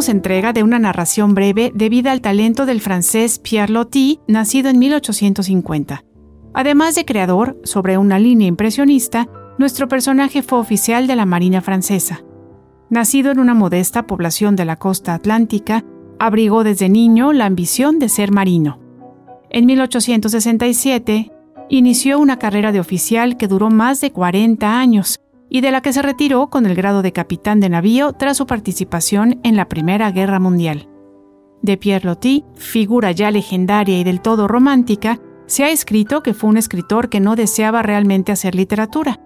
Hoy haremos entrega de una narración breve debida al talento del francés Pierre Loti, nacido en 1850. Además de creador, sobre una línea impresionista, nuestro personaje fue oficial de la Marina francesa. Nacido en una modesta población de la costa atlántica, abrigó desde niño la ambición de ser marino. En 1867, inició una carrera de oficial que duró más de 40 años y de la que se retiró con el grado de capitán de navío tras su participación en la Primera Guerra Mundial. De Pierre Loti, figura ya legendaria y del todo romántica, se ha escrito que fue un escritor que no deseaba realmente hacer literatura.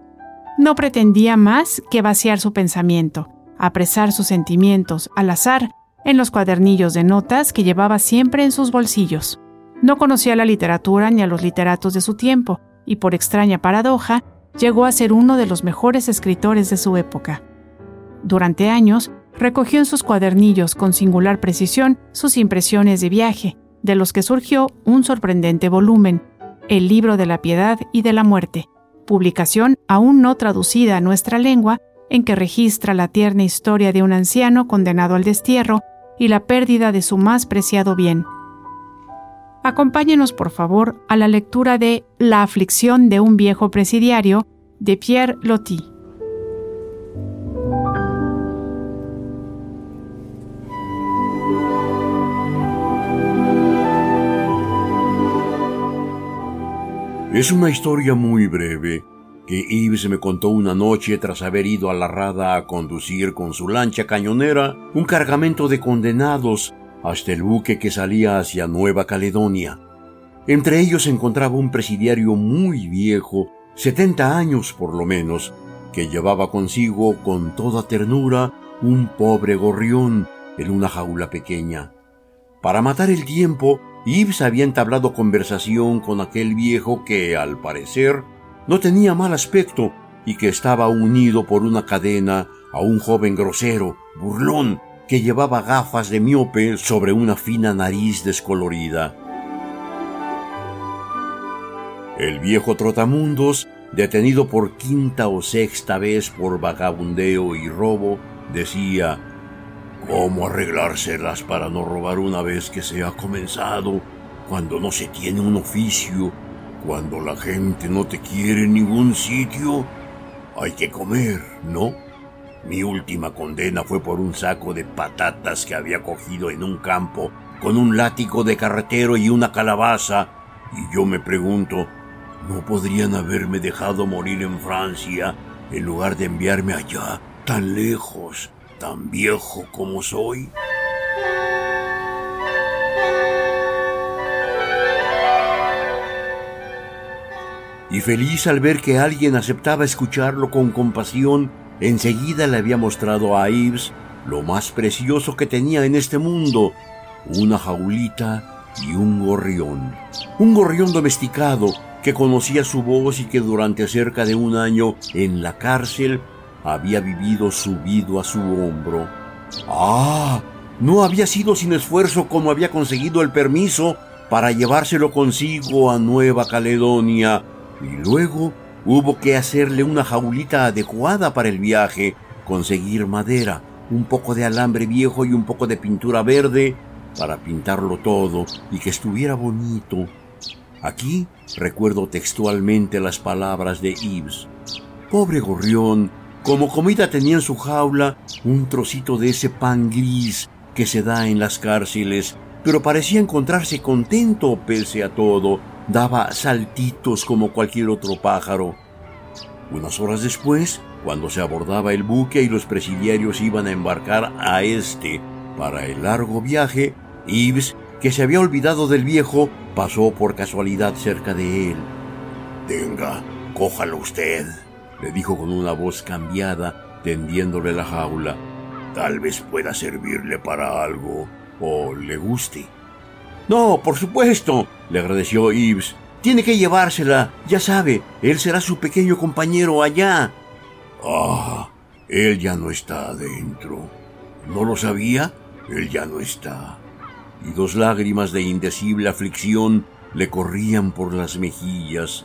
No pretendía más que vaciar su pensamiento, apresar sus sentimientos al azar en los cuadernillos de notas que llevaba siempre en sus bolsillos. No conocía la literatura ni a los literatos de su tiempo, y por extraña paradoja, llegó a ser uno de los mejores escritores de su época. Durante años, recogió en sus cuadernillos con singular precisión sus impresiones de viaje, de los que surgió un sorprendente volumen, El libro de la piedad y de la muerte, publicación aún no traducida a nuestra lengua, en que registra la tierna historia de un anciano condenado al destierro y la pérdida de su más preciado bien. Acompáñenos, por favor, a la lectura de La aflicción de un viejo presidiario de Pierre Loti. Es una historia muy breve que Yves me contó una noche tras haber ido a la rada a conducir con su lancha cañonera un cargamento de condenados hasta el buque que salía hacia Nueva Caledonia. Entre ellos encontraba un presidiario muy viejo, setenta años por lo menos, que llevaba consigo con toda ternura un pobre gorrión en una jaula pequeña. Para matar el tiempo, Yves había entablado conversación con aquel viejo que, al parecer, no tenía mal aspecto y que estaba unido por una cadena a un joven grosero, burlón, que llevaba gafas de miope sobre una fina nariz descolorida. El viejo trotamundos, detenido por quinta o sexta vez por vagabundeo y robo, decía ¿Cómo arreglárselas para no robar una vez que se ha comenzado, cuando no se tiene un oficio cuando la gente no te quiere en ningún sitio, hay que comer, ¿no? Mi última condena fue por un saco de patatas que había cogido en un campo con un látigo de carretero y una calabaza, y yo me pregunto, ¿no podrían haberme dejado morir en Francia en lugar de enviarme allá, tan lejos, tan viejo como soy? y feliz al ver que alguien aceptaba escucharlo con compasión, enseguida le había mostrado a Ives lo más precioso que tenía en este mundo, una jaulita y un gorrión. Un gorrión domesticado que conocía su voz y que durante cerca de un año en la cárcel había vivido subido a su hombro. ¡Ah! No había sido sin esfuerzo como había conseguido el permiso para llevárselo consigo a Nueva Caledonia, y luego hubo que hacerle una jaulita adecuada para el viaje, conseguir madera, un poco de alambre viejo y un poco de pintura verde para pintarlo todo y que estuviera bonito. Aquí recuerdo textualmente las palabras de Yves. Pobre gorrión, como comida tenía en su jaula un trocito de ese pan gris que se da en las cárceles, pero parecía encontrarse contento pese a todo daba saltitos como cualquier otro pájaro. Unas horas después, cuando se abordaba el buque y los presidiarios iban a embarcar a este para el largo viaje, Ives, que se había olvidado del viejo, pasó por casualidad cerca de él. Tenga, cójalo usted, le dijo con una voz cambiada, tendiéndole la jaula. Tal vez pueda servirle para algo o le guste. No, por supuesto, le agradeció Ives. Tiene que llevársela, ya sabe, él será su pequeño compañero allá. Ah, él ya no está adentro. ¿No lo sabía? Él ya no está. Y dos lágrimas de indecible aflicción le corrían por las mejillas.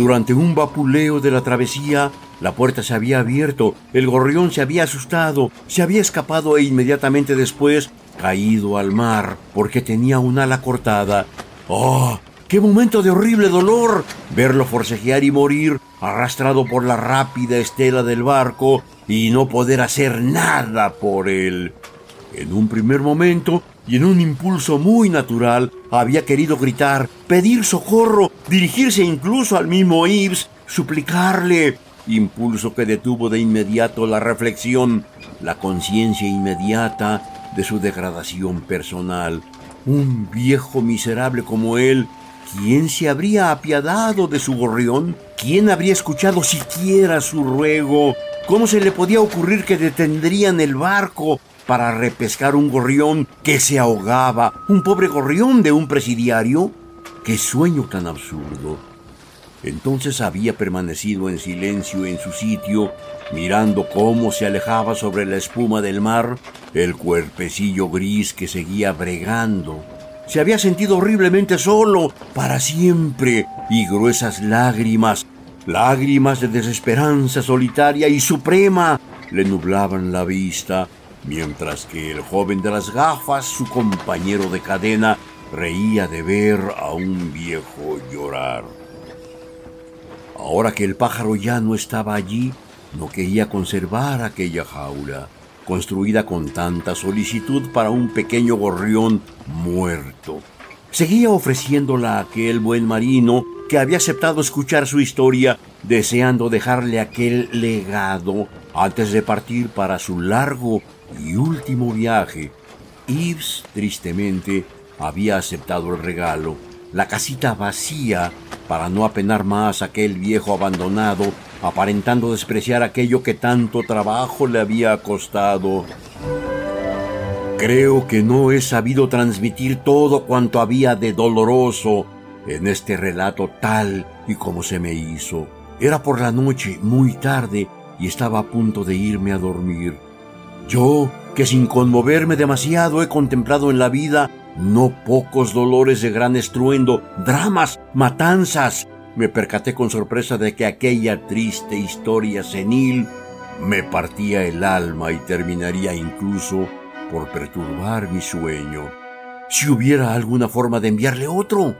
Durante un vapuleo de la travesía, la puerta se había abierto, el gorrión se había asustado, se había escapado e inmediatamente después caído al mar porque tenía un ala cortada. ¡Oh! ¡Qué momento de horrible dolor! Verlo forcejear y morir, arrastrado por la rápida estela del barco y no poder hacer nada por él. En un primer momento, y en un impulso muy natural, había querido gritar, pedir socorro, dirigirse incluso al mismo Ives, suplicarle, impulso que detuvo de inmediato la reflexión, la conciencia inmediata de su degradación personal. Un viejo miserable como él, ¿quién se habría apiadado de su gorrión? ¿Quién habría escuchado siquiera su ruego? ¿Cómo se le podía ocurrir que detendrían el barco para repescar un gorrión que se ahogaba, un pobre gorrión de un presidiario? ¡Qué sueño tan absurdo! Entonces había permanecido en silencio en su sitio, mirando cómo se alejaba sobre la espuma del mar el cuerpecillo gris que seguía bregando. Se había sentido horriblemente solo, para siempre, y gruesas lágrimas, lágrimas de desesperanza solitaria y suprema, le nublaban la vista mientras que el joven de las gafas, su compañero de cadena, reía de ver a un viejo llorar. Ahora que el pájaro ya no estaba allí, no quería conservar aquella jaula, construida con tanta solicitud para un pequeño gorrión muerto. Seguía ofreciéndola a aquel buen marino que había aceptado escuchar su historia, deseando dejarle aquel legado antes de partir para su largo y último viaje, Yves tristemente había aceptado el regalo, la casita vacía, para no apenar más a aquel viejo abandonado, aparentando despreciar aquello que tanto trabajo le había costado. Creo que no he sabido transmitir todo cuanto había de doloroso en este relato tal y como se me hizo. Era por la noche, muy tarde, y estaba a punto de irme a dormir. Yo, que sin conmoverme demasiado he contemplado en la vida no pocos dolores de gran estruendo, dramas, matanzas, me percaté con sorpresa de que aquella triste historia senil me partía el alma y terminaría incluso por perturbar mi sueño. Si hubiera alguna forma de enviarle otro.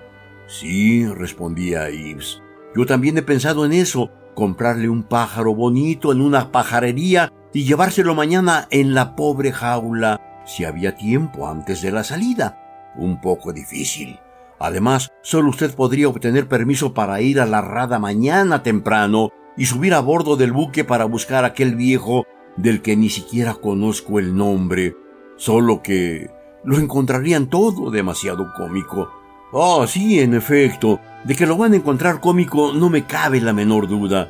Sí, respondía Ives. Yo también he pensado en eso, comprarle un pájaro bonito en una pajarería y llevárselo mañana en la pobre jaula si había tiempo antes de la salida. Un poco difícil. Además, solo usted podría obtener permiso para ir a la rada mañana temprano y subir a bordo del buque para buscar a aquel viejo del que ni siquiera conozco el nombre, solo que lo encontrarían todo demasiado cómico. Oh, sí, en efecto, de que lo van a encontrar cómico no me cabe la menor duda.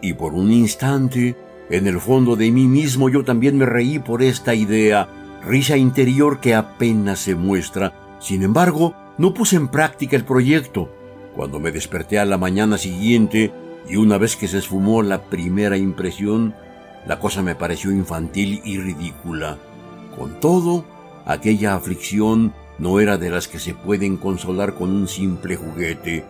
Y por un instante en el fondo de mí mismo yo también me reí por esta idea, risa interior que apenas se muestra. Sin embargo, no puse en práctica el proyecto. Cuando me desperté a la mañana siguiente y una vez que se esfumó la primera impresión, la cosa me pareció infantil y ridícula. Con todo, aquella aflicción no era de las que se pueden consolar con un simple juguete.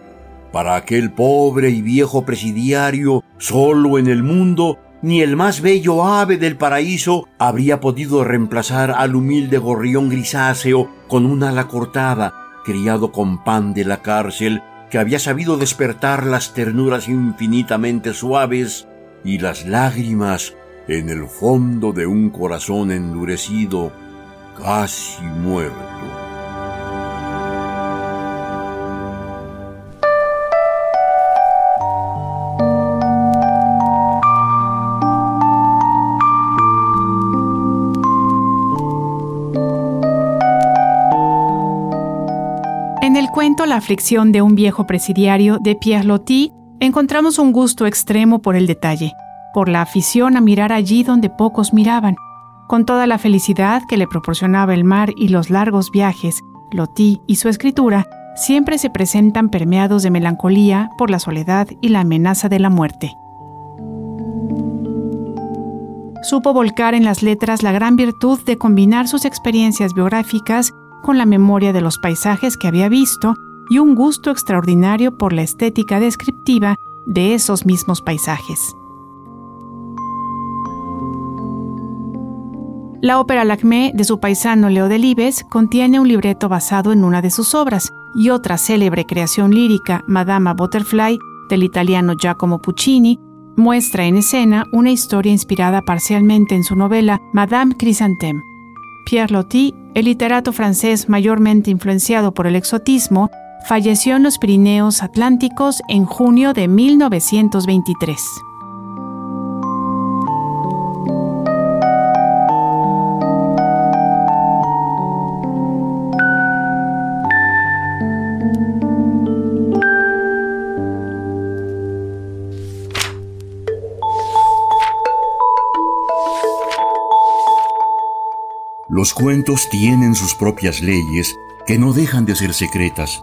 Para aquel pobre y viejo presidiario, solo en el mundo, ni el más bello ave del paraíso habría podido reemplazar al humilde gorrión grisáceo con un ala cortada, criado con pan de la cárcel, que había sabido despertar las ternuras infinitamente suaves y las lágrimas en el fondo de un corazón endurecido, casi muerto. La aflicción de un viejo presidiario de Pierre Loti encontramos un gusto extremo por el detalle, por la afición a mirar allí donde pocos miraban. Con toda la felicidad que le proporcionaba el mar y los largos viajes, Loti y su escritura siempre se presentan permeados de melancolía por la soledad y la amenaza de la muerte. Supo volcar en las letras la gran virtud de combinar sus experiencias biográficas con la memoria de los paisajes que había visto y un gusto extraordinario por la estética descriptiva de esos mismos paisajes. La ópera Lacmé de su paisano Leo Delibes contiene un libreto basado en una de sus obras y otra célebre creación lírica, Madama Butterfly, del italiano Giacomo Puccini, muestra en escena una historia inspirada parcialmente en su novela Madame Chrysanthème. Pierre Loti, el literato francés mayormente influenciado por el exotismo, falleció en los Pirineos Atlánticos en junio de 1923. Los cuentos tienen sus propias leyes que no dejan de ser secretas.